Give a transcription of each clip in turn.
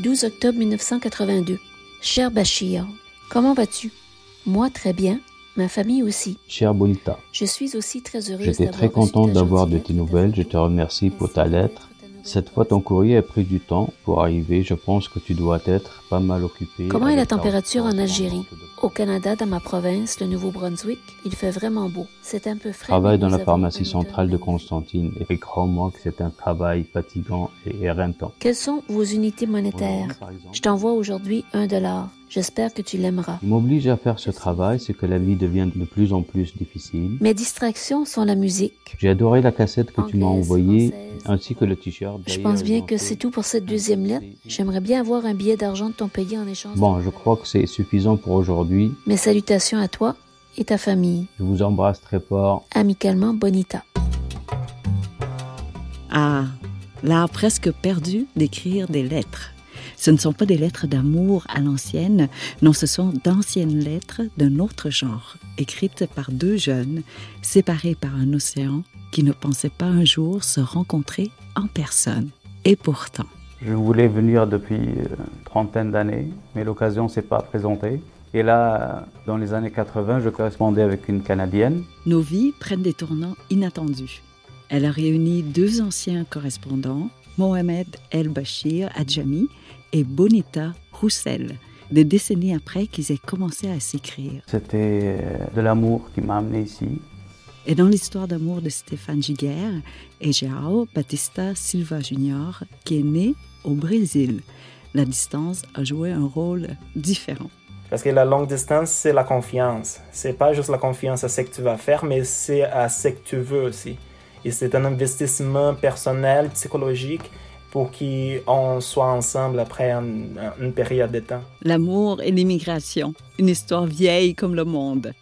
12 octobre 1982. Cher Bachir, comment vas-tu? Moi, très bien. Ma famille aussi. Cher Bonita, Je suis aussi très heureuse j'étais très contente d'avoir de tes nouvelles. Je te remercie pour ta lettre. Cette fois, ton courrier a pris du temps pour arriver. Je pense que tu dois être pas mal occupé. Comment est la température en Algérie? Au Canada, dans ma province, le Nouveau-Brunswick, il fait vraiment beau. C'est un peu frais. Travaille dans la pharmacie centrale de. Constantine et crois-moi que c'est un travail fatigant et éreintant. Quelles sont vos unités monétaires? Je t'envoie aujourd'hui un dollar. J'espère que tu l'aimeras. Qui m'oblige à faire ce travail, c'est que la vie devient de plus en plus difficile. Mes distractions sont la musique. J'ai adoré la cassette que tu m'as envoyée, française. ainsi que le t-shirt. Je pense bien que c'est tout pour cette deuxième lettre. J'aimerais bien avoir un billet d'argent de ton pays en échange. Bon, je crois que c'est suffisant pour aujourd'hui. Mes salutations à toi et ta famille. Je vous embrasse très fort. Amicalement, Bonita. Ah, l'art presque perdu d'écrire des lettres. Ce ne sont pas des lettres d'amour à l'ancienne, non, ce sont d'anciennes lettres d'un autre genre, écrites par deux jeunes, séparés par un océan, qui ne pensaient pas un jour se rencontrer en personne. Et pourtant, Je voulais venir depuis euh, une trentaine d'années, mais l'occasion ne s'est pas présentée. Et là, dans les années 80, je correspondais avec une Canadienne. nos vies prennent des tournants inattendus. Elle a réuni deux anciens correspondants, Mohamed El Bachir Adjami et Bonita Roussel, des décennies après qu'ils aient commencé à s'écrire. C'était euh, de l'amour qui m'a amené ici. Et dans l'histoire d'amour de Stéphane Giguère et João Batista Silva Jr., qui est né au Brésil, la distance a joué un rôle différent. Parce que la longue distance, c'est la confiance. C'est pas juste la confiance à ce que tu vas faire, mais c'est à ce que tu veux aussi. Et c'est un investissement personnel, psychologique, pour qu'on soit ensemble après un- une période de temps. L'amour et l'immigration, une histoire vieille comme le monde.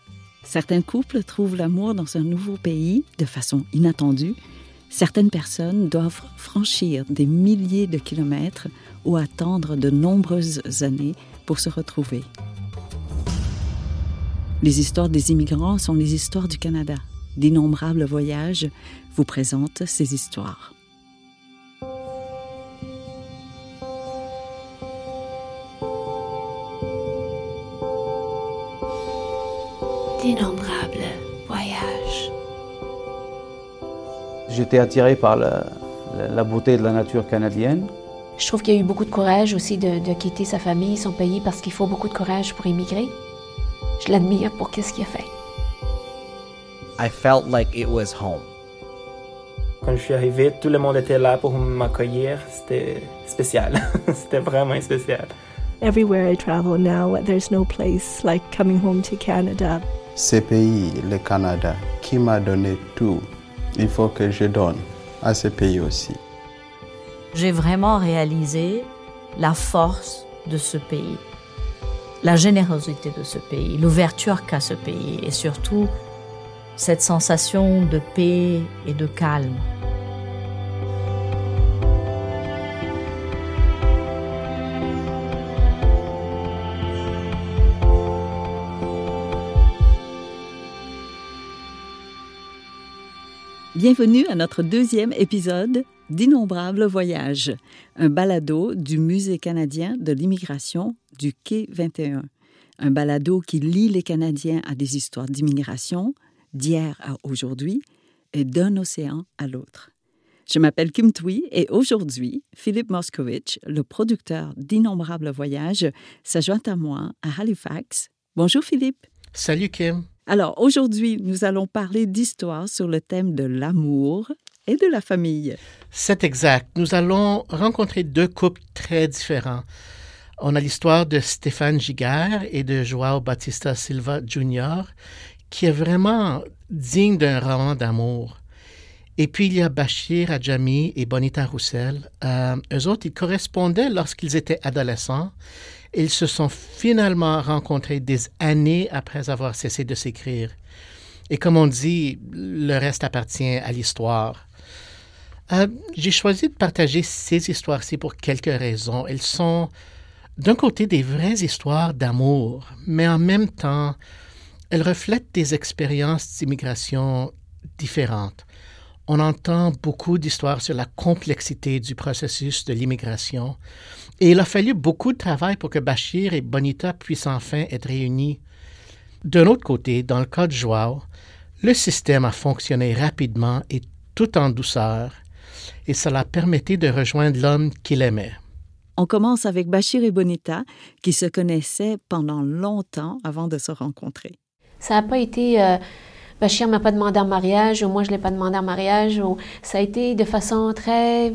Certains couples trouvent l'amour dans un nouveau pays de façon inattendue. Certaines personnes doivent franchir des milliers de kilomètres ou attendre de nombreuses années pour se retrouver. Les histoires des immigrants sont les histoires du Canada. D'innombrables voyages vous présentent ces histoires. J'étais attiré par la, beauté de la nature canadienne. Je trouve qu'il y a eu beaucoup de courage aussi de, de quitter sa famille, son pays, parce qu'il faut beaucoup de courage pour immigrer. Je l'admire pour qu'est-ce qu'il a fait. I felt like it was home. Quand je suis arrivé, tout le monde était là pour m'accueillir. C'était spécial. C'était vraiment spécial. Everywhere I travel now, there's no place like coming home to Canada. Ce pays, le Canada, qui m'a donné tout, il faut que je donne à ce pays aussi. j'ai vraiment réalisé la force de ce pays, la générosité de ce pays, l'ouverture qu'a ce pays et surtout cette sensation de paix et de calme. Bienvenue à notre deuxième épisode d'Innombrables voyages, un balado du Musée canadien de l'immigration du Quai 21. Un balado qui lie les Canadiens à des histoires d'immigration, d'hier à aujourd'hui et d'un océan à l'autre. Je m'appelle Kim Tui et aujourd'hui, Philippe Moskowitz, le producteur d'Innombrables voyages, s'ajoute à moi à Halifax. Bonjour Philippe. Salut Kim. Alors aujourd'hui, nous allons parler d'histoire sur le thème de l'amour et de la famille. C'est exact. Nous allons rencontrer deux couples très différents. On a l'histoire de Stéphane Giguère et de Joao Batista Silva Jr., qui est vraiment digne d'un roman d'amour. Et puis il y a Bachir Adjami et Bonita Roussel. Euh, eux autres, ils correspondaient lorsqu'ils étaient adolescents. Ils se sont finalement rencontrés des années après avoir cessé de s'écrire. Et comme on dit, le reste appartient à l'histoire. Euh, J'ai choisi de partager ces histoires-ci pour quelques raisons. Elles sont d'un côté des vraies histoires d'amour, mais en même temps, elles reflètent des expériences d'immigration différentes. On entend beaucoup d'histoires sur la complexité du processus de l'immigration. Et il a fallu beaucoup de travail pour que Bachir et Bonita puissent enfin être réunis. D'un autre côté, dans le cas de Joao, le système a fonctionné rapidement et tout en douceur, et cela permettait de rejoindre l'homme qu'il aimait. On commence avec Bachir et Bonita, qui se connaissaient pendant longtemps avant de se rencontrer. Ça n'a pas été euh, Bachir m'a pas demandé en mariage ou moi je l'ai pas demandé en mariage. Ou, ça a été de façon très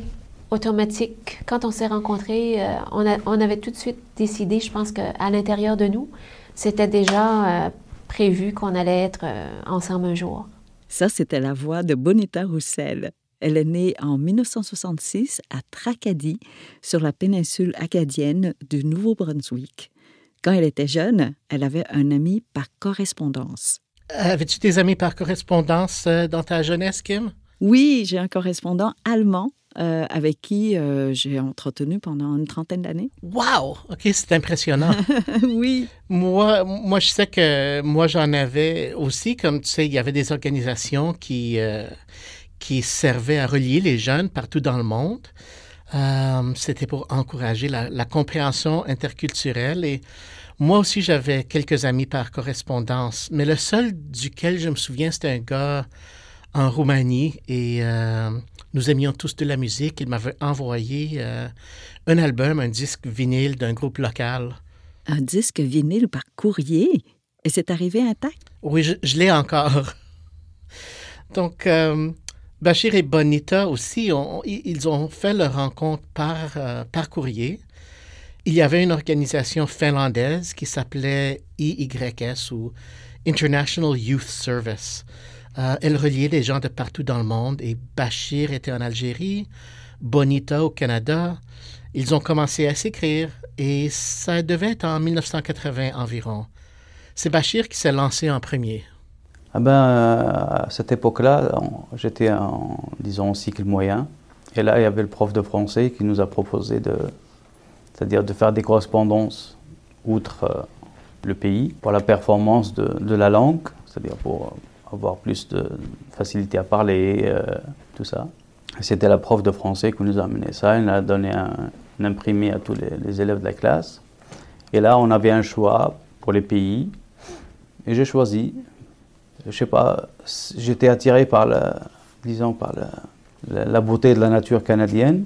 automatique. Quand on s'est rencontrés, euh, on, on, avait tout de suite décidé, je pense qu'à l'intérieur de nous, c'était déjà euh, prévu qu'on allait être ensemble un jour. Ça, c'était la voix de Bonita Roussel. Elle est née en 1966 à Tracadie, sur la péninsule acadienne du Nouveau-Brunswick. Quand elle était jeune, elle avait un ami par correspondance. Avais-tu des amis par correspondance euh, dans ta jeunesse, Kim? Oui, j'ai un correspondant allemand euh, avec qui euh, j'ai entretenu pendant une trentaine d'années. Wow! OK, c'est impressionnant. oui. Moi, moi, je sais que moi, j'en avais aussi. Comme tu sais, il y avait des organisations qui, qui servait à relier les jeunes partout dans le monde. C'était pour encourager la, compréhension interculturelle et moi aussi j'avais quelques amis par correspondance, mais le seul duquel je me souviens c'était un gars en Roumanie et euh, nous aimions tous de la musique. Il m'avait envoyé euh, un album, un disque vinyle d'un groupe local. Un disque vinyle par courrier? Et c'est arrivé intact? Oui, je, je l'ai encore. Donc, Bachir et Bonita aussi, ils ont fait leur rencontre par, euh, par courrier. Il y avait une organisation finlandaise qui s'appelait IYS ou International Youth Service. Euh, elle reliait les gens de partout dans le monde et Bachir était en Algérie, Bonita au Canada. Ils ont commencé à s'écrire et ça devait être en 1980 environ. C'est Bachir qui s'est lancé en premier. Ah ben, à cette époque-là, j'étais en, disons, cycle moyen. Et là, il y avait le prof de français qui nous a proposé de, c'est-à-dire de faire des correspondances outre euh, le pays pour la performance de, la langue, c'est-à-dire pour avoir plus de facilité à parler, euh, tout ça. C'était la prof de français qui nous a amené ça. Elle a donné un, imprimé à tous les, élèves de la classe. Et là, on avait un choix pour les pays. Et j'ai choisi je sais pas, j'étais attiré par disons, par la, beauté de la nature canadienne.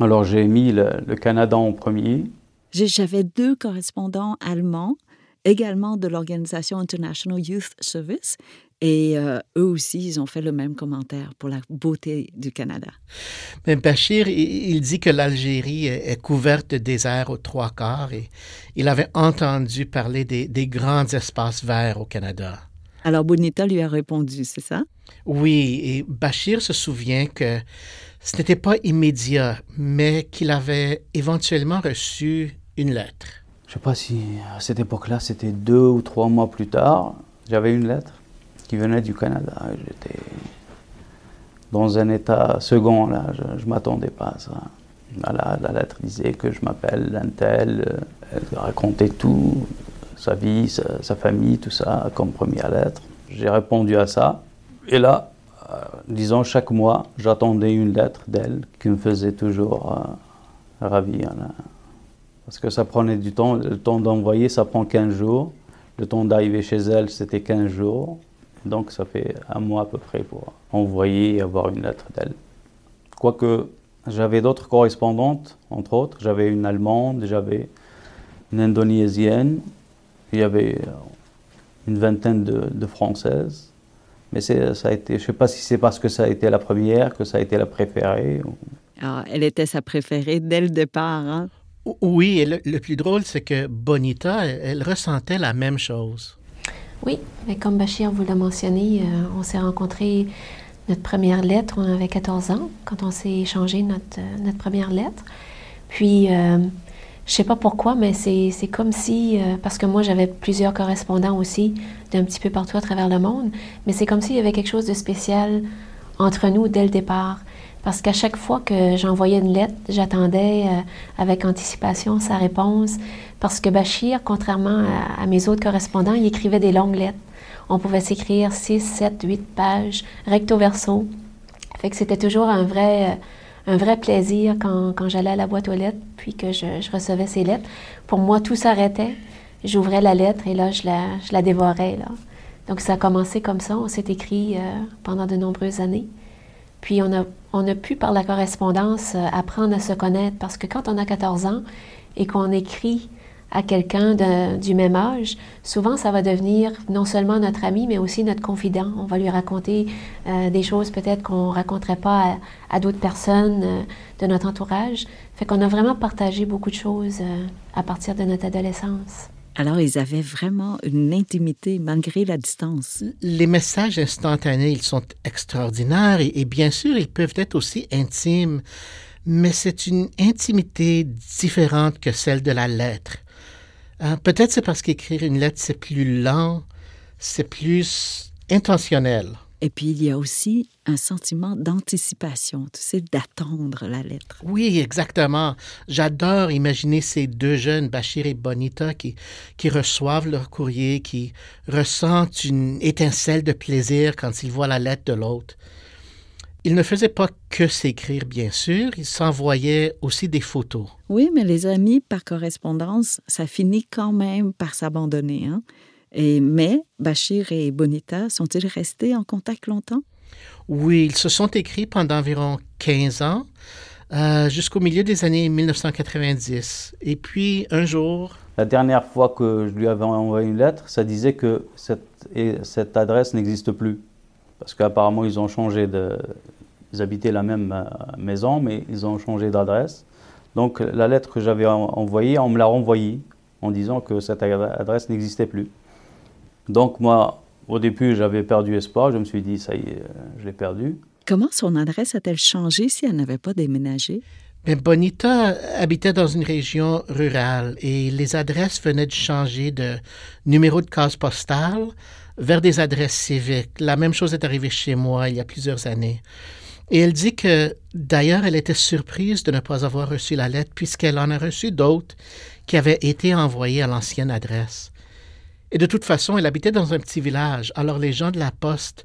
Alors j'ai mis le, Canada en premier. J'avais deux correspondants allemands, également de l'organisation International Youth Service, et euh, eux aussi, ils ont fait le même commentaire pour la beauté du Canada. Mais Bachir, il dit que l'Algérie est couverte de déserts aux trois quarts et il avait entendu parler des, des grands espaces verts au Canada. Alors Bonita lui a répondu, c'est ça? Oui, et Bachir se souvient que ce n'était pas immédiat, mais qu'il avait éventuellement reçu une lettre. Je ne sais pas si à cette époque-là, c'était deux ou trois mois plus tard, j'avais une lettre qui venait du Canada. J'étais dans un état second, là, je ne m'attendais pas à ça. Voilà, la lettre disait que je m'appelle Lantel, elle racontait tout, sa vie, sa, famille, tout ça, comme première lettre. J'ai répondu à ça. Et là, euh, disons, chaque mois, j'attendais une lettre d'elle qui me faisait toujours euh, ravir. Parce que ça prenait du temps. Le temps d'envoyer, ça prend 15 jours. Le temps d'arriver chez elle, c'était 15 jours. Donc ça fait un mois à peu près pour envoyer et avoir une lettre d'elle. Quoique j'avais d'autres correspondantes, entre autres. J'avais une allemande, j'avais une indonésienne, il y avait euh, une vingtaine de, Françaises. Mais ça a été, je ne sais pas si c'est parce que ça a été la première, que ça a été la préférée. Ah, elle était sa préférée dès le départ. Hein? Oui, et le, plus drôle, c'est que Bonita, elle, ressentait la même chose. Oui, mais comme Bachir vous l'a mentionné, euh, on s'est rencontrés, notre première lettre, on avait 14 ans, quand on s'est échangé notre, euh, notre première lettre. Puis, je sais pas pourquoi, mais c'est comme si, euh, parce que moi j'avais plusieurs correspondants aussi d'un petit peu partout à travers le monde, mais c'est comme s'il y avait quelque chose de spécial entre nous dès le départ. Parce qu'à chaque fois que j'envoyais une lettre, j'attendais euh, avec anticipation sa réponse. Parce que Bachir, contrairement à, à, mes autres correspondants, il écrivait des longues lettres. On pouvait s'écrire 6, 7, 8 pages, recto verso, Fait que c'était toujours un vrai, euh, un vrai plaisir quand, quand j'allais à la boîte aux lettres, puis que je, je recevais ces lettres. Pour moi, tout s'arrêtait. J'ouvrais la lettre et là, je la, je la dévorais. Donc, ça a commencé comme ça. On s'est écrit euh, pendant de nombreuses années. Puis, on a, on a pu, par la correspondance, euh, apprendre à se connaître parce que quand on a 14 ans et qu'on écrit à quelqu'un du même âge, souvent ça va devenir non seulement notre ami, mais aussi notre confident. On va lui raconter euh, des choses peut-être qu'on ne raconterait pas à, à d'autres personnes euh, de notre entourage. Fait qu'on a vraiment partagé beaucoup de choses euh, à partir de notre adolescence. Alors, ils avaient vraiment une intimité malgré la distance. Les messages instantanés, ils sont extraordinaires et, et bien sûr, ils peuvent être aussi intimes, mais c'est une intimité différente que celle de la lettre. Euh, Peut-être c'est parce qu'écrire une lettre, c'est plus lent, c'est plus intentionnel. Et puis, il y a aussi un sentiment d'anticipation, tu sais, d'attendre la lettre. Oui, exactement. J'adore imaginer ces deux jeunes, Bachir et Bonita, qui, qui reçoivent leur courrier, qui ressentent une étincelle de plaisir quand ils voient la lettre de l'autre. Ils ne faisaient pas que s'écrire, bien sûr, ils s'envoyaient aussi des photos. Oui, mais les amis par correspondance, ça finit quand même par s'abandonner. Hein? Et, mais Bachir et Bonita sont-ils restés en contact longtemps? Oui, ils se sont écrits pendant environ 15 ans, euh, jusqu'au milieu des années 1990. Et puis, un jour, La dernière fois que je lui avais envoyé une lettre, ça disait que cette, et cette adresse n'existe plus. Parce qu'apparemment, ils ont changé de. Ils habitaient la même euh, maison, mais ils ont changé d'adresse. Donc, la lettre que j'avais en- envoyée, on me l'a renvoyée en disant que cette adre- adresse n'existait plus. Donc, moi, au début, j'avais perdu espoir. Je me suis dit, ça y est, euh, je l'ai perdu. Comment son adresse a-t-elle changé si elle n'avait pas déménagé? Ben, Bonita habitait dans une région rurale et les adresses venaient de changer de numéro de case postale vers des adresses civiques. La même chose est arrivée chez moi il y a plusieurs années. Et elle dit que d'ailleurs elle était surprise de ne pas avoir reçu la lettre puisqu'elle en a reçu d'autres qui avaient été envoyées à l'ancienne adresse. Et de toute façon, elle habitait dans un petit village, alors les gens de la poste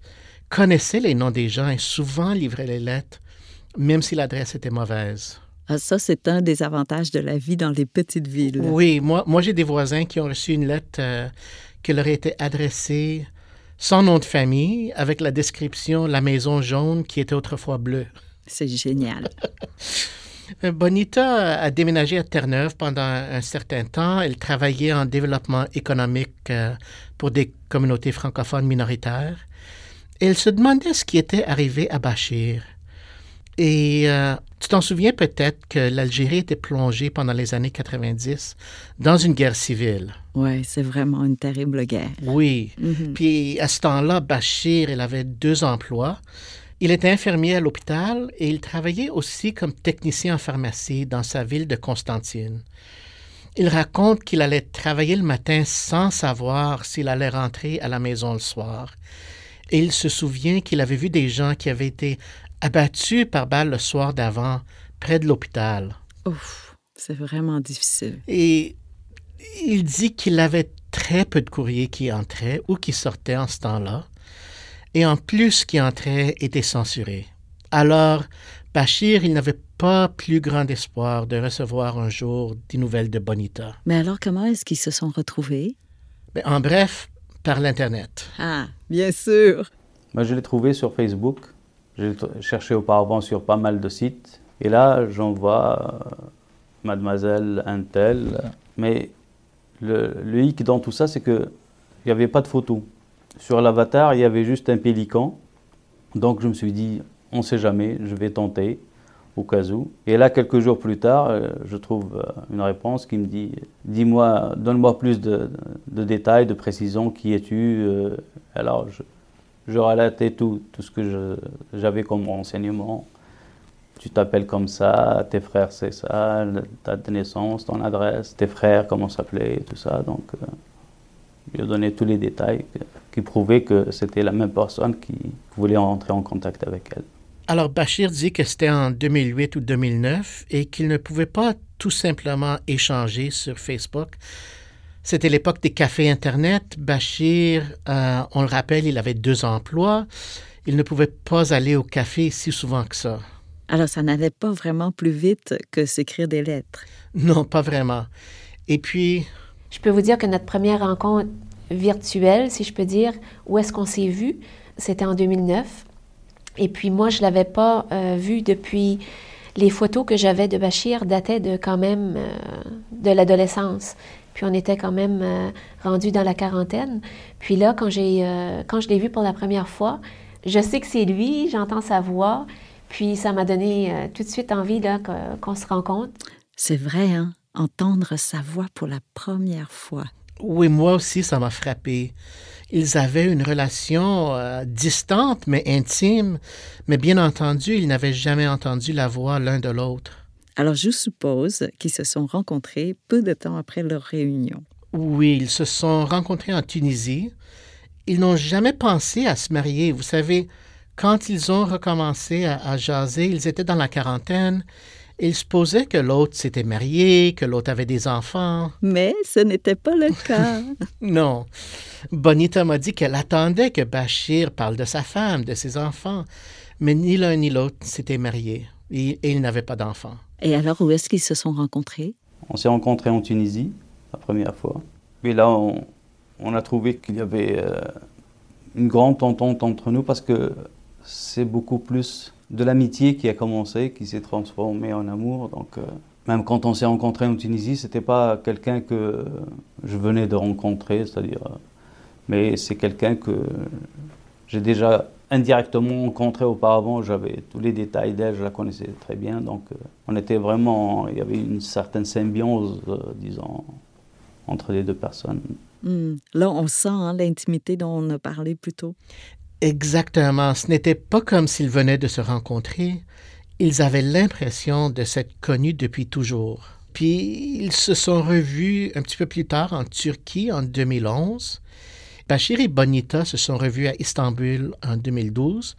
connaissaient les noms des gens et souvent livraient les lettres, même si l'adresse était mauvaise. Ah, ça, c'est un des avantages de la vie dans les petites villes. Oui, moi, moi j'ai des voisins qui ont reçu une lettre euh, qui leur été adressée sans nom de famille, avec la description La maison jaune qui était autrefois bleue. C'est génial. Euh, Bonita a déménagé à Terre-Neuve pendant un certain temps. Elle travaillait en développement économique euh, pour des communautés francophones minoritaires. Elle se demandait ce qui était arrivé à Bachir. Et euh, tu t'en souviens peut-être que l'Algérie était plongée pendant les années 90 dans une guerre civile. Oui, c'est vraiment une terrible guerre. Oui. Mhm. Puis à ce temps-là, Bachir, il avait deux emplois. Il était infirmier à l'hôpital et il travaillait aussi comme technicien en pharmacie dans sa ville de Constantine. Il raconte qu'il allait travailler le matin sans savoir s'il allait rentrer à la maison le soir. Et il se souvient qu'il avait vu des gens qui avaient été abattus par balle le soir d'avant, près de l'hôpital. Ouf, c'est vraiment difficile. Et il dit qu'il avait très peu de courriers qui entraient ou qui sortaient en ce temps-là. Et en plus, ce qui entrait était censuré. Alors, Bachir, il n'avait pas plus grand espoir de recevoir un jour des nouvelles de Bonita. Mais alors, comment est-ce qu'ils se sont retrouvés? Mais en bref, par l'Internet. Ah, bien sûr. Moi, je l'ai trouvé sur Facebook. J'ai cherché auparavant sur pas mal de sites. Et là, j'en vois euh, Mademoiselle Intel. Mais le, hic dans tout ça, c'est qu'il n'y avait pas de photo. Sur l'avatar, il y avait juste un pélican. Donc, je me suis dit, on ne sait jamais, je vais tenter au cas où. Et là, quelques jours plus tard, euh, je trouve euh, une réponse qui me dit Dis-moi, donne-moi plus de, de détails, de précisions, qui es-tu Alors, je, je relatais tout, tout ce que j'avais comme renseignement. Tu t'appelles comme ça, tes frères c'est ça, ta naissance, ton adresse, tes frères comment s'appelaient, tout ça. Donc, euh, je donné tous les détails qui prouvaient que c'était la même personne qui voulait entrer en contact avec elle. Alors, Bachir dit que c'était en 2008 ou 2009 et qu'il ne pouvait pas tout simplement échanger sur Facebook. C'était l'époque des cafés Internet. Bachir, euh, on le rappelle, il avait deux emplois. Il ne pouvait pas aller au café si souvent que ça. Alors, ça n'allait pas vraiment plus vite que s'écrire des lettres. Non, pas vraiment. Et puis... Je peux vous dire que notre première rencontre virtuelle, si je peux dire, où est-ce qu'on s'est vu, c'était en 2009. Et puis moi, je l'avais pas euh, vu depuis les photos que j'avais de Bachir dataient de quand même euh, de l'adolescence. Puis on était quand même euh, rendu dans la quarantaine. Puis là, quand j'ai quand je l'ai vu pour la première fois, je sais que c'est lui, j'entends sa voix. Puis ça m'a donné tout de suite envie là qu'on se rencontre. C'est vrai, hein? Entendre sa voix pour la première fois. Oui, moi aussi, ça m'a frappé. Ils avaient une relation euh, distante mais intime, mais bien entendu, ils n'avaient jamais entendu la voix l'un de l'autre. Alors je suppose qu'ils se sont rencontrés peu de temps après leur réunion. Oui, ils se sont rencontrés en Tunisie. Ils n'ont jamais pensé à se marier. Vous savez, quand ils ont recommencé à, à jaser, ils étaient dans la quarantaine il supposait que l'autre s'était marié, que l'autre avait des enfants. Mais ce n'était pas le cas. non. Bonita m'a dit qu'elle attendait que Bachir parle de sa femme, de ses enfants. Mais ni l'un ni l'autre s'étaient mariés et, ils n'avaient pas d'enfants. Et alors, où est-ce qu'ils se sont rencontrés? On s'est rencontrés en Tunisie, la première fois. Et là, on, a trouvé qu'il y avait euh, une grande entente entre nous parce que c'est beaucoup plus de l'amitié qui a commencé, qui s'est transformée en amour. Donc, euh, même quand on s'est rencontrés en Tunisie, c'était pas quelqu'un que je venais de rencontrer, c'est-à-dire, euh, mais c'est quelqu'un que j'ai déjà indirectement rencontré auparavant. J'avais tous les détails d'elle, je la connaissais très bien. Donc, euh, on était vraiment, il y avait une certaine symbiose, disons, entre les deux personnes. Hmm. Là, on sent hein, l'intimité dont on a parlé plus tôt. Exactement. Ce n'était pas comme s'ils venaient de se rencontrer. Ils avaient l'impression de s'être connus depuis toujours. Puis ils se sont revus un petit peu plus tard en Turquie en 2011. Bachir et Bonita se sont revus à Istanbul en 2012.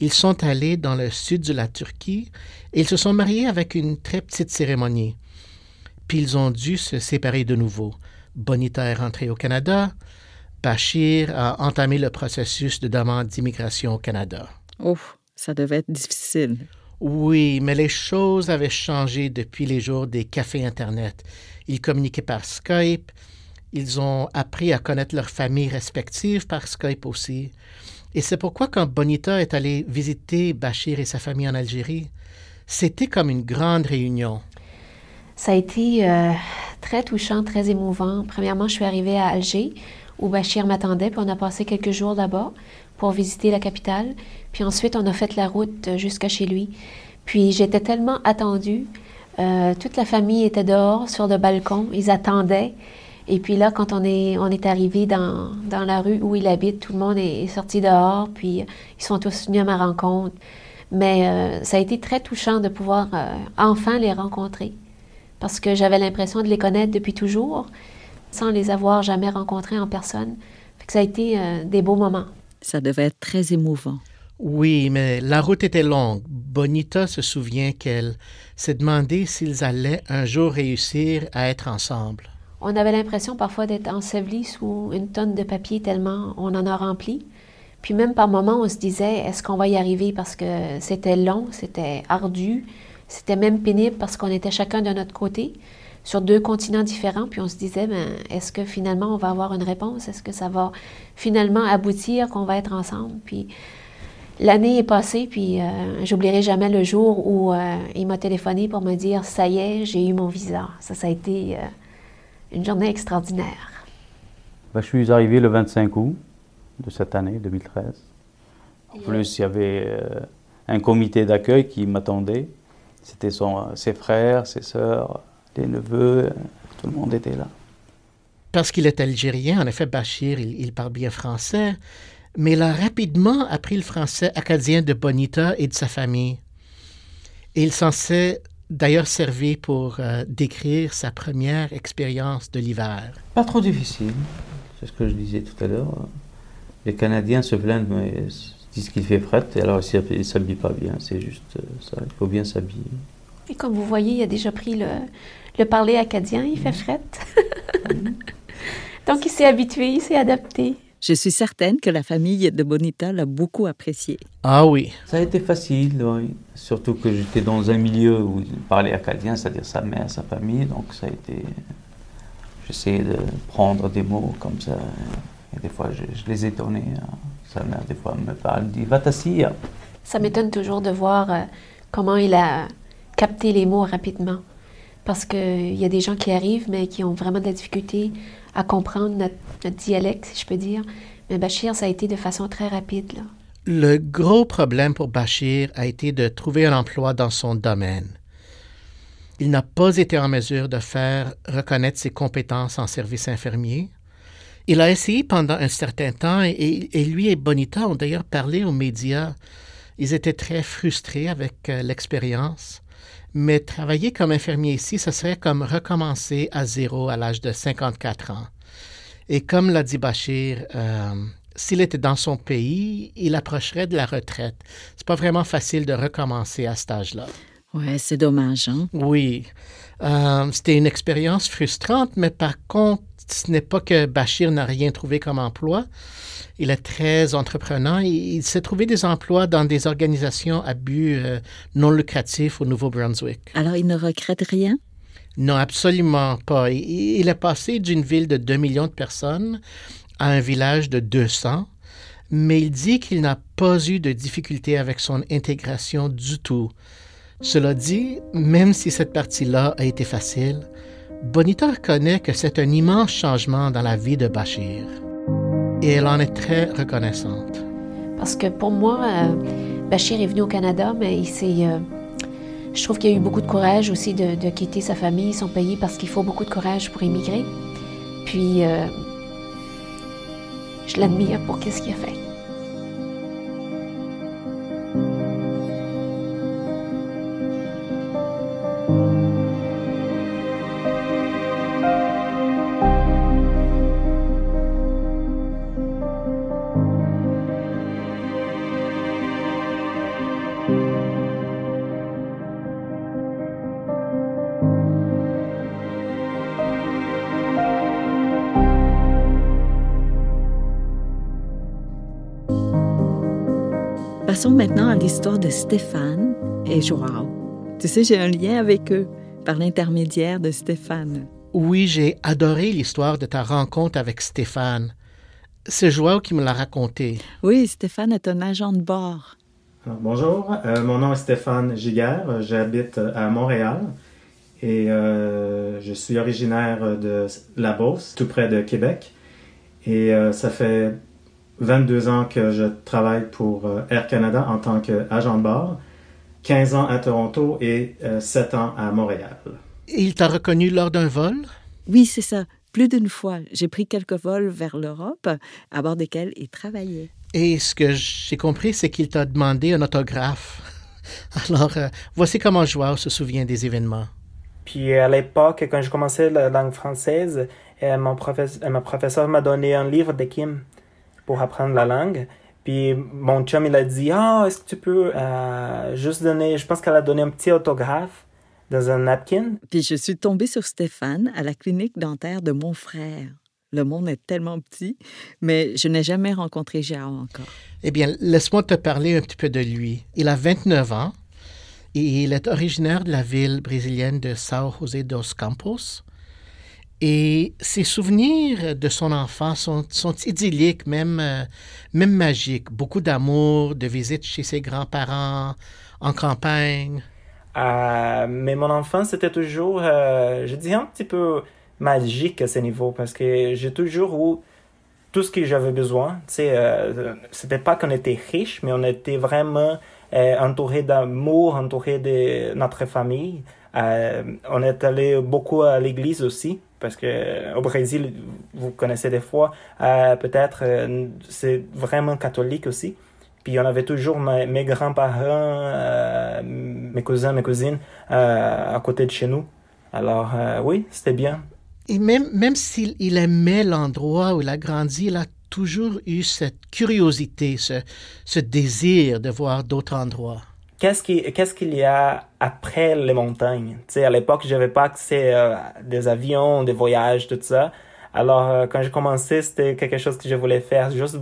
Ils sont allés dans le sud de la Turquie et ils se sont mariés avec une très petite cérémonie. Puis ils ont dû se séparer de nouveau. Bonita est rentrée au Canada, Bachir a entamé le processus de demande d'immigration au Canada. Oh, ça devait être difficile. Oui, mais les choses avaient changé depuis les jours des cafés Internet. Ils communiquaient par Skype. Ils ont appris à connaître leurs familles respectives par Skype aussi. Et c'est pourquoi quand Bonita est allé visiter Bachir et sa famille en Algérie, c'était comme une grande réunion. Ça a été euh, très touchant, très émouvant. Premièrement, je suis arrivée à Alger où Bachir m'attendait, puis on a passé quelques jours là-bas pour visiter la capitale. Puis ensuite, on a fait la route jusqu'à chez lui. Puis j'étais tellement attendue. Euh, toute la famille était dehors, sur le balcon. Ils attendaient. Et puis là, quand on est, on est arrivé dans, dans la rue où il habite, tout le monde est, sorti dehors. Puis ils sont tous venus à ma rencontre. Mais euh, ça a été très touchant de pouvoir euh, enfin les rencontrer. Parce que j'avais l'impression de les connaître depuis toujours sans les avoir jamais rencontrés en personne. ça a été euh, des beaux moments. Ça devait être très émouvant. Oui, mais la route était longue. Bonita se souvient qu'elle s'est demandé s'ils allaient un jour réussir à être ensemble. On avait l'impression parfois d'être ensevelis sous une tonne de papier tellement on en a rempli. Puis même par moments, on se disait, est-ce qu'on va y arriver parce que c'était long, c'était ardu, c'était même pénible parce qu'on était chacun de notre côté sur deux continents différents, puis on se disait, ben, est-ce que finalement on va avoir une réponse? Est-ce que ça va finalement aboutir, qu'on va être ensemble? Puis l'année est passée, puis euh, j'oublierai jamais le jour où euh, il m'a téléphoné pour me dire, ça y est, j'ai eu mon visa. Ça, ça a été euh, une journée extraordinaire. Ben, je suis arrivé le 25 août de cette année, 2013. En plus, il y avait un comité d'accueil qui m'attendait. C'était ses frères, ses sœurs, les neveux, tout le monde était là. Parce qu'il est algérien, en effet, Bachir, il, parle bien français, mais il a rapidement appris le français acadien de Bonita et de sa famille. Et il s'en s'est d'ailleurs servi pour euh, décrire sa première expérience de l'hiver. Pas trop difficile, c'est ce que je disais tout à l'heure. Les Canadiens se plaignent, mais disent qu'il fait fret, et alors ils ne s'habillent pas bien, c'est juste euh, ça, il faut bien s'habiller. Et comme vous voyez, il a déjà pris le, le parler acadien, il fait frette. Donc, il s'est habitué, il s'est adapté. Je suis certaine que la famille de Bonita l'a beaucoup apprécié. Ah oui. Ça a été facile, oui. Surtout que j'étais dans un milieu où il parlait acadien, c'est-à-dire sa mère, sa famille. Donc ça a été. J'essayais de prendre des mots comme ça. Et des fois, je, je les ai donnés. hein. Sa mère, des fois, me parle, dit Va t'asseoir. Ça m'étonne toujours de voir euh, comment il a capté les mots rapidement. Parce qu'il y a des gens qui arrivent, mais qui ont vraiment de la difficulté à comprendre notre, dialecte, si je peux dire. Mais Bachir, ça a été de façon très rapide. Là. Le gros problème pour Bachir a été de trouver un emploi dans son domaine. Il n'a pas été en mesure de faire reconnaître ses compétences en service infirmier. Il a essayé pendant un certain temps et, et lui et Bonita ont d'ailleurs parlé aux médias. Ils étaient très frustrés avec euh, l'expérience. Mais travailler comme infirmier ici, ce serait comme recommencer à zéro à l'âge de 54 ans. Et comme l'a dit Bachir, euh, s'il était dans son pays, il approcherait de la retraite. C'est pas vraiment facile de recommencer à cet âge-là. Ouais, c'est dommage, hein? Oui. Euh, C'était une expérience frustrante, mais par contre, ce n'est pas que Bachir n'a rien trouvé comme emploi. Il est très entreprenant. Il, il s'est trouvé des emplois dans des organisations à but euh, non lucratif au Nouveau-Brunswick. Alors, il ne regrette rien? Non, absolument pas. Il, il est passé d'une ville de 2 millions de personnes à un village de 200, mais il dit qu'il n'a pas eu de difficulté avec son intégration du tout. Cela dit, même si cette partie-là a été facile, Bonita reconnaît que c'est un immense changement dans la vie de Bachir. Et elle en est très reconnaissante. Parce que pour moi, euh, Bachir est venu au Canada, mais il s'est. euh, je trouve qu'il a eu beaucoup de courage aussi de, quitter sa famille, son pays, parce qu'il faut beaucoup de courage pour immigrer. Puis, euh, je l'admire pour qu'est-ce qu'il a fait. Passons maintenant à l'histoire de Stéphane et Joao. Tu sais, j'ai un lien avec eux par l'intermédiaire de Stéphane. Oui, j'ai adoré l'histoire de ta rencontre avec Stéphane. C'est Joao qui me l'a raconté. Oui, Stéphane est un agent de bord. Alors, bonjour, euh, mon nom est Stéphane Giguère, j'habite euh, à Montréal et euh, je suis originaire de La Beauce, tout près de Québec. Et euh, ça fait 22 ans que je travaille pour euh, Air Canada en tant qu'agent de bord, 15 ans à Toronto et euh, 7 ans à Montréal. Il t'a reconnu lors d'un vol? Oui, c'est ça. Plus d'une fois, j'ai pris quelques vols vers l'Europe, à bord desquels il travaillait. Et ce que j'ai compris, c'est qu'il t'a demandé un autographe. Alors, euh, voici comment Joao se souvient des événements. Puis à l'époque, quand je commençais la langue française, euh, mon professe- euh, ma professeur m'a donné un livre de Kim pour apprendre la langue. Puis mon chum, il a dit, ah, est-ce que tu peux euh, juste donner, je pense qu'elle a donné un petit autographe dans un napkin. Puis je suis tombée sur Stéphane à la clinique dentaire de mon frère. Le monde est tellement petit, mais je n'ai jamais rencontré Jao encore. Eh bien, laisse-moi te parler un petit peu de lui. Il a 29 ans et il est originaire de la ville brésilienne de São José dos Campos. Et ses souvenirs de son enfance sont, idylliques, même, euh, même magiques. Beaucoup d'amour, de visites chez ses grands-parents, en campagne. Euh, mais mon enfance, c'était toujours, euh, je dirais, un petit peu magique à ce niveau parce que j'ai toujours eu tout ce que j'avais besoin. C'était pas qu'on était riche, mais on était vraiment entouré d'amour, entouré de notre famille. On est allé beaucoup à l'église aussi parce que euh, au Brésil, vous connaissez des fois, euh, peut-être euh, c'est vraiment catholique aussi. Puis on avait toujours mes, grands-parents, mes cousins, mes cousines à côté de chez nous. Alors oui, c'était bien. Et même, même s'il il aimait l'endroit où il a grandi, il a toujours eu cette curiosité, ce désir de voir d'autres endroits. Qu'est-ce qui- qu'est-ce qu'il y a après les montagnes? Tu sais, à l'époque, j'avais pas accès euh, à des avions, des voyages, tout ça. Alors, euh, quand j'ai commencé, c'était quelque chose que je voulais faire, juste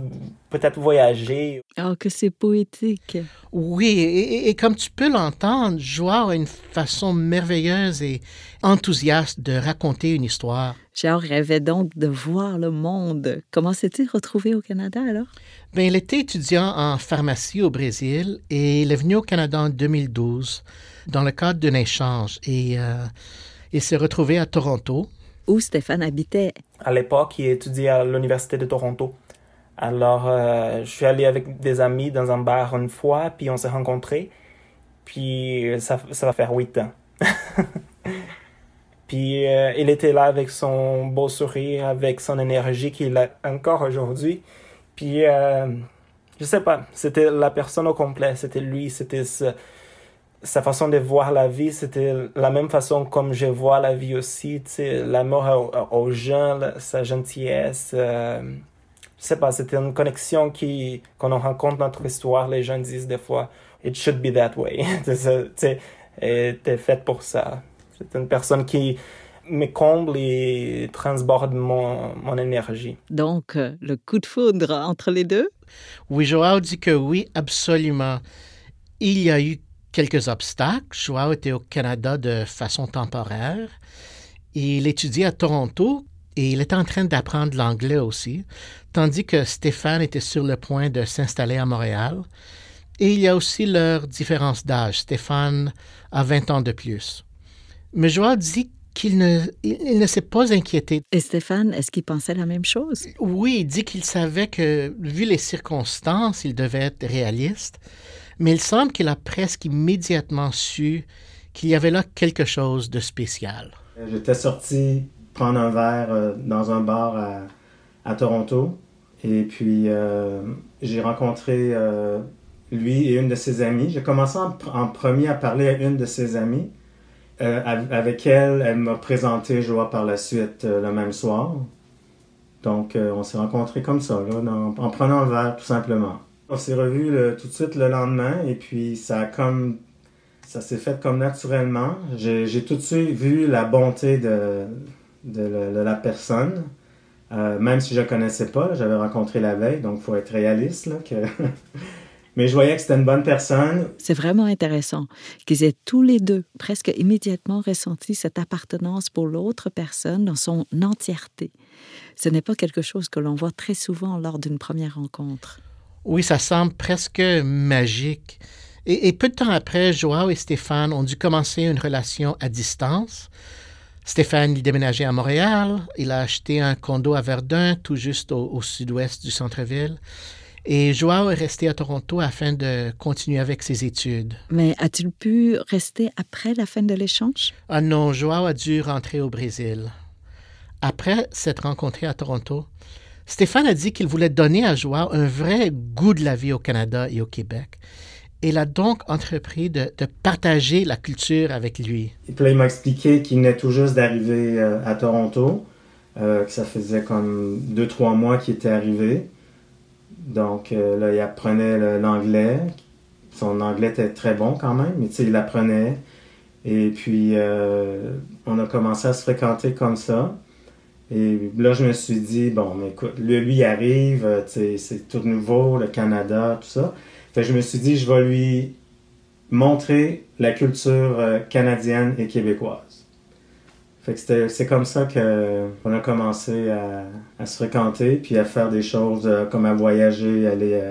peut-être voyager. Oh, que c'est poétique. Oui, et, et, comme tu peux l'entendre, Joao a une façon merveilleuse et enthousiaste de raconter une histoire. Joao rêvait donc de voir le monde. Comment s'est-il retrouvé au Canada alors? Bien, il était étudiant en pharmacie au Brésil et il est venu au Canada en 2012 dans le cadre d'un échange et euh, il s'est retrouvé à Toronto où Stéphane habitait. À l'époque, il étudiait à l'Université de Toronto. Alors, euh, je suis allé avec des amis dans un bar une fois, puis on s'est rencontrés. Puis ça, ça va faire huit ans. puis euh, il était là avec son beau sourire, avec son énergie qu'il a encore aujourd'hui. Puis, euh, je sais pas, c'était la personne au complet, c'était lui, c'était ce, sa façon de voir la vie, c'était la même façon comme je vois la vie aussi, tu sais, l'amour aux, gens, sa gentillesse. Euh, je sais pas, c'était une connexion qui, quand on rencontre notre histoire, les gens disent des fois, it should be that way. tu sais, t'es faite pour ça. C'est une personne qui me comble et transborde mon, mon énergie. Donc, euh, le coup de foudre entre les deux? Oui, Joao dit que oui, absolument. Il y a eu quelques obstacles. Joao était au Canada de façon temporaire. Il étudiait à Toronto et il était en train d'apprendre l'anglais aussi, tandis que Stéphane était sur le point de s'installer à Montréal. Et il y a aussi leur différence d'âge. Stéphane a 20 ans de plus. Mais Joao dit qu'il ne, il ne s'est pas inquiété. Et Stéphane, est-ce qu'il pensait la même chose? Oui, il dit qu'il savait que, vu les circonstances, il devait être réaliste mais il semble qu'il a presque immédiatement su qu'il y avait là quelque chose de spécial. J'étais sorti prendre un verre euh, dans un bar à, Toronto et puis euh, j'ai rencontré euh, lui et une de ses amies. J'ai commencé en, premier à parler à une de ses amies. avec elle, elle m'a présenté Joa par la suite le même soir. Donc, on s'est rencontrés comme ça, en prenant un verre, tout simplement. On s'est revu tout de suite le lendemain et puis ça a comme ça s'est fait comme naturellement. J'ai tout de suite vu la bonté de, de, la personne, euh, même si je ne connaissais pas. J'avais rencontré la veille, donc faut être réaliste. Là. Mais je voyais que c'était une bonne personne. C'est vraiment intéressant qu'ils aient tous les deux presque immédiatement ressenti cette appartenance pour l'autre personne dans son entièreté. Ce n'est pas quelque chose que l'on voit très souvent lors d'une première rencontre. Oui, ça semble presque magique. Et, peu de temps après, Joao et Stéphane ont dû commencer une relation à distance. Stéphane y déménageait à Montréal. Il a acheté un condo à Verdun, tout juste au, sud-ouest du centre-ville. Et Joao est resté à Toronto afin de continuer avec ses études. Mais a-t-il pu rester après la fin de l'échange? Ah non, Joao a dû rentrer au Brésil. Après s'être rencontré à Toronto, Stéphane a dit qu'il voulait donner à Joao un vrai goût de la vie au Canada et au Québec. Il a donc entrepris de, partager la culture avec lui. Il m'a expliqué qu'il venait tout juste d'arriver euh, à Toronto, euh, que ça faisait comme deux, trois mois qu'il était arrivé. Donc euh, là, il apprenait l'anglais. Son anglais était très bon quand même, mais il apprenait. Et puis, on a commencé à se fréquenter comme ça. Et là, je me suis dit, bon, mais écoute, lui, il arrive, euh, c'est tout nouveau, le Canada, tout ça. Fait je me suis dit, je vais lui montrer la culture euh, canadienne et québécoise. Fait que c'est comme ça qu'on a commencé à, se fréquenter, puis à faire des choses euh, comme à voyager, aller,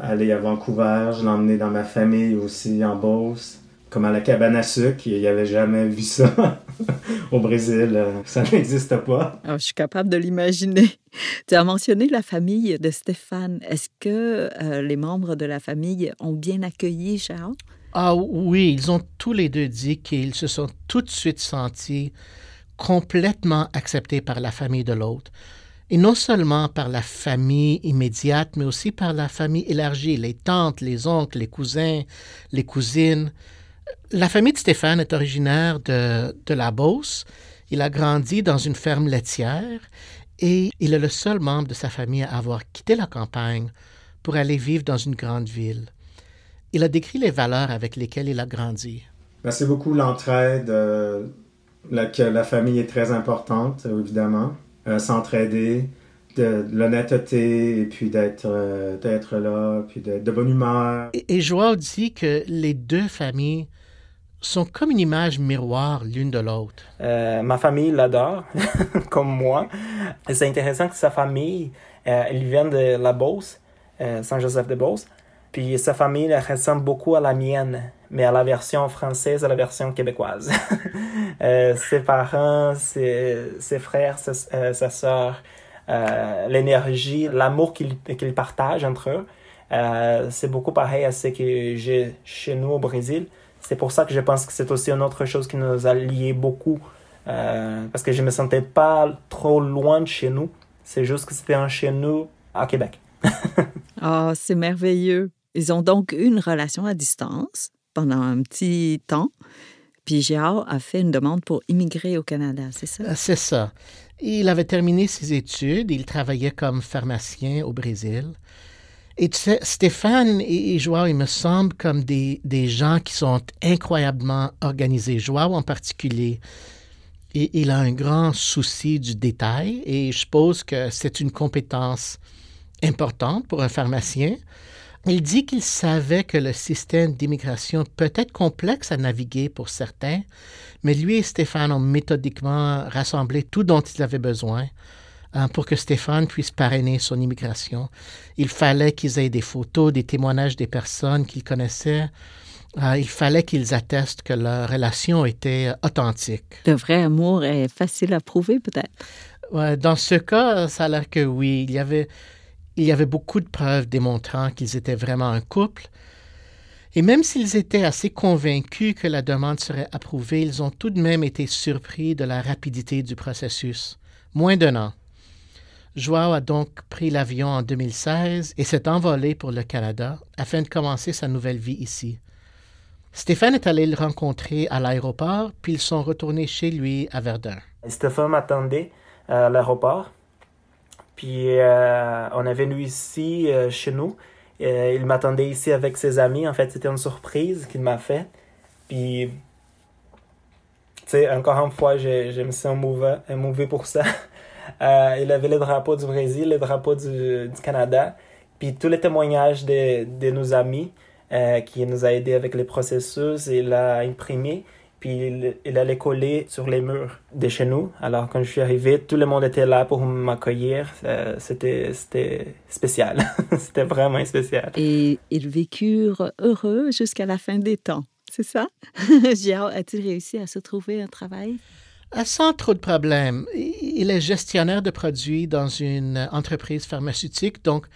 aller à Vancouver. Je emmené dans ma famille aussi, en Beauce comme à la cabane à sucre. Il n'y avait jamais vu ça au Brésil. Euh, ça n'existe pas. Ah, je suis capable de l'imaginer. Tu as mentionné la famille de Stéphane. Est-ce que euh, les membres de la famille ont bien accueilli Charles? Ah oui, ils ont tous les deux dit qu'ils se sont tout de suite sentis complètement acceptés par la famille de l'autre. Et non seulement par la famille immédiate, mais aussi par la famille élargie, les tantes, les oncles, les cousins, les cousines. La famille de Stéphane est originaire de, de la Beauce. Il a grandi dans une ferme laitière et il est le seul membre de sa famille à avoir quitté la campagne pour aller vivre dans une grande ville. Il a décrit les valeurs avec lesquelles il a grandi. C'est beaucoup l'entraide, euh, la, que la famille est très importante, évidemment. euh, s'entraider, de, de l'honnêteté, et puis d'être euh, là, puis d'être de bonne humeur. Et, et Joao dit que les deux familles sont comme une image miroir l'une de l'autre. Euh, ma famille l'adore, comme moi. C'est intéressant que sa famille, euh, elle vient de la Beauce, euh, Saint-Joseph-de-Beauce. Puis sa famille ressemble beaucoup à la mienne, mais à la version française, à la version québécoise. Euh, ses parents, ses, frères, sa sœur, l'énergie, l'amour qu'ils partagent entre eux, c'est beaucoup pareil à ce que j'ai chez nous au Brésil. C'est pour ça que je pense que c'est aussi une autre chose qui nous a liés beaucoup, euh, parce que je me sentais pas trop loin de chez nous. C'est juste que c'était un chez nous à Québec. Ah, c'est merveilleux. Ils ont donc eu une relation à distance pendant un petit temps. Puis Gérard a fait une demande pour immigrer au Canada, c'est ça? Euh, C'est ça. Il avait terminé ses études, il travaillait comme pharmacien au Brésil. Et Stéphane et Joao, il me semble comme des, gens qui sont incroyablement organisés. Joao en particulier. Il a un grand souci du détail et je suppose que c'est une compétence importante pour un pharmacien. Il dit qu'il savait que le système d'immigration peut être complexe à naviguer pour certains, mais lui et Stéphane ont méthodiquement rassemblé tout dont ils avaient besoin pour que Stéphane puisse parrainer son immigration. Il fallait qu'ils aient des photos, des témoignages des personnes qu'ils connaissaient. Euh, il fallait qu'ils attestent que leur relation était authentique. Le vrai amour est facile à prouver, peut-être. Ouais, dans ce cas, ça a l'air que oui. Il y avait, il y avait beaucoup de preuves démontrant qu'ils étaient vraiment un couple. Et même s'ils étaient assez convaincus que la demande serait approuvée, ils ont tout de même été surpris de la rapidité du processus. Moins d'un an. Joao a donc pris l'avion en 2016 et s'est envolé pour le Canada afin de commencer sa nouvelle vie ici. Stéphane est allé le rencontrer à l'aéroport, puis ils sont retournés chez lui à Verdun. Stéphane m'attendait à l'aéroport. Puis euh, on est venu ici euh, chez nous. Euh, il m'attendait ici avec ses amis. En fait, c'était une surprise qu'il m'a fait. Puis, tu sais, encore une fois, je, je me émouvé, émouvé pour ça. Euh, il avait le drapeau du Brésil, le drapeau du, Canada. Puis tous les témoignages de, de nos amis euh, qui nous a aidés avec le processus, il l'a imprimé. Puis il, il allait coller sur les murs de chez nous. Alors quand je suis arrivé, tout le monde était là pour m'accueillir. Euh, c'était, c'était spécial. c'était vraiment spécial. Et ils vécurent heureux jusqu'à la fin des temps, c'est ça? Gérard a-t-il réussi à se trouver un travail? Euh, Sans trop de problèmes. Il est gestionnaire de produits dans une entreprise pharmaceutique, donc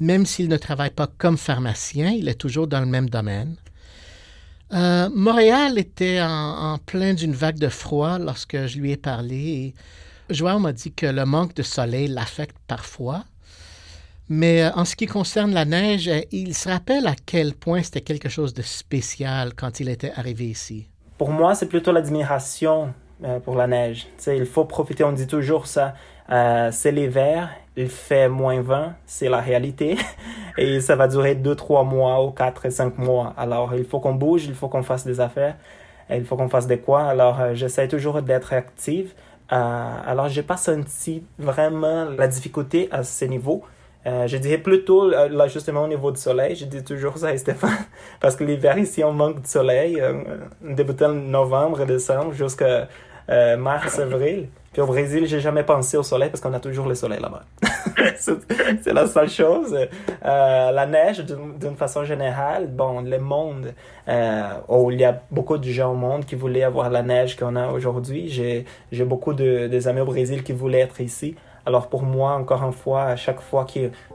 même s'il ne travaille pas comme pharmacien, il est toujours dans le même domaine. Euh, Montréal était en, plein d'une vague de froid lorsque je lui ai parlé. Joao m'a dit que le manque de soleil l'affecte parfois. Mais euh, en ce qui concerne la neige, euh, il se rappelle à quel point c'était quelque chose de spécial quand il était arrivé ici. Pour moi, c'est plutôt l'admiration euh, pour la neige. Tu sais, il faut profiter, on dit toujours ça. Euh, c'est l'hiver, il fait moins 20, c'est la réalité. Et ça va durer 2-3 mois ou 4 et 5 mois. Alors, il faut qu'on bouge, il faut qu'on fasse des affaires, il faut qu'on fasse des quoi. Alors, euh, j'essaie toujours d'être active. Alors, j'ai pas senti vraiment la difficulté à ce niveau. Je dirais plutôt, justement, au niveau du soleil, je dis toujours ça à Stéphane, parce que l'hiver ici, on manque de soleil, débutant novembre décembre jusqu'à euh, mars, avril. Puis au Brésil, j'ai jamais pensé au soleil parce qu'on a toujours le soleil là-bas. c'est la seule chose. Euh, la neige, d'une façon générale, bon, le monde, euh, où il y a beaucoup de gens au monde qui voulaient avoir la neige qu'on a aujourd'hui. J'ai beaucoup de, des amis au Brésil qui voulaient être ici. Alors pour moi, encore une fois, à chaque fois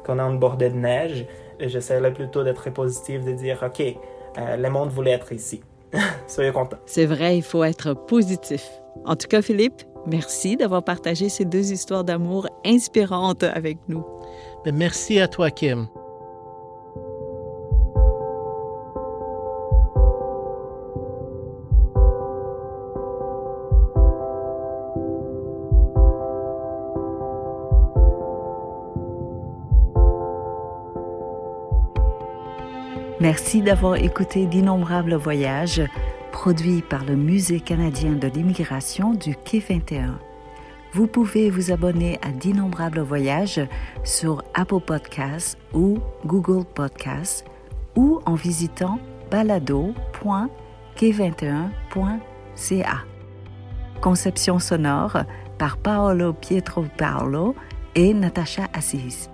qu'on a une bordée de neige, j'essaierai plutôt d'être positif, de dire, OK, euh, le monde voulait être ici. Soyez contents. C'est vrai, il faut être positif. En tout cas, Philippe, merci d'avoir partagé ces deux histoires d'amour inspirantes avec nous. Mais merci à toi, Kim. Merci d'avoir écouté d'innombrables voyages produits par le Musée canadien de l'immigration du Quai 21. vous pouvez vous abonner à d'innombrables voyages sur Apple Podcasts ou Google Podcasts ou en visitant balado.k21.ca. Conception sonore par Paolo Pietro Paolo et Natacha Assis.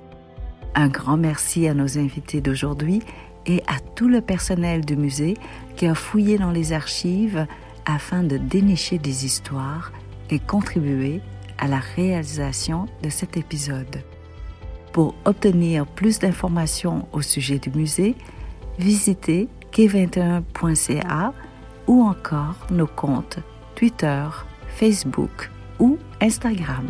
Un grand merci à nos invités d'aujourd'hui et à tout le personnel du musée qui a fouillé dans les archives afin de dénicher des histoires et contribuer à la réalisation de cet épisode. Pour obtenir plus d'informations au sujet du musée, visitez k21.ca ou encore nos comptes Twitter, Facebook ou Instagram.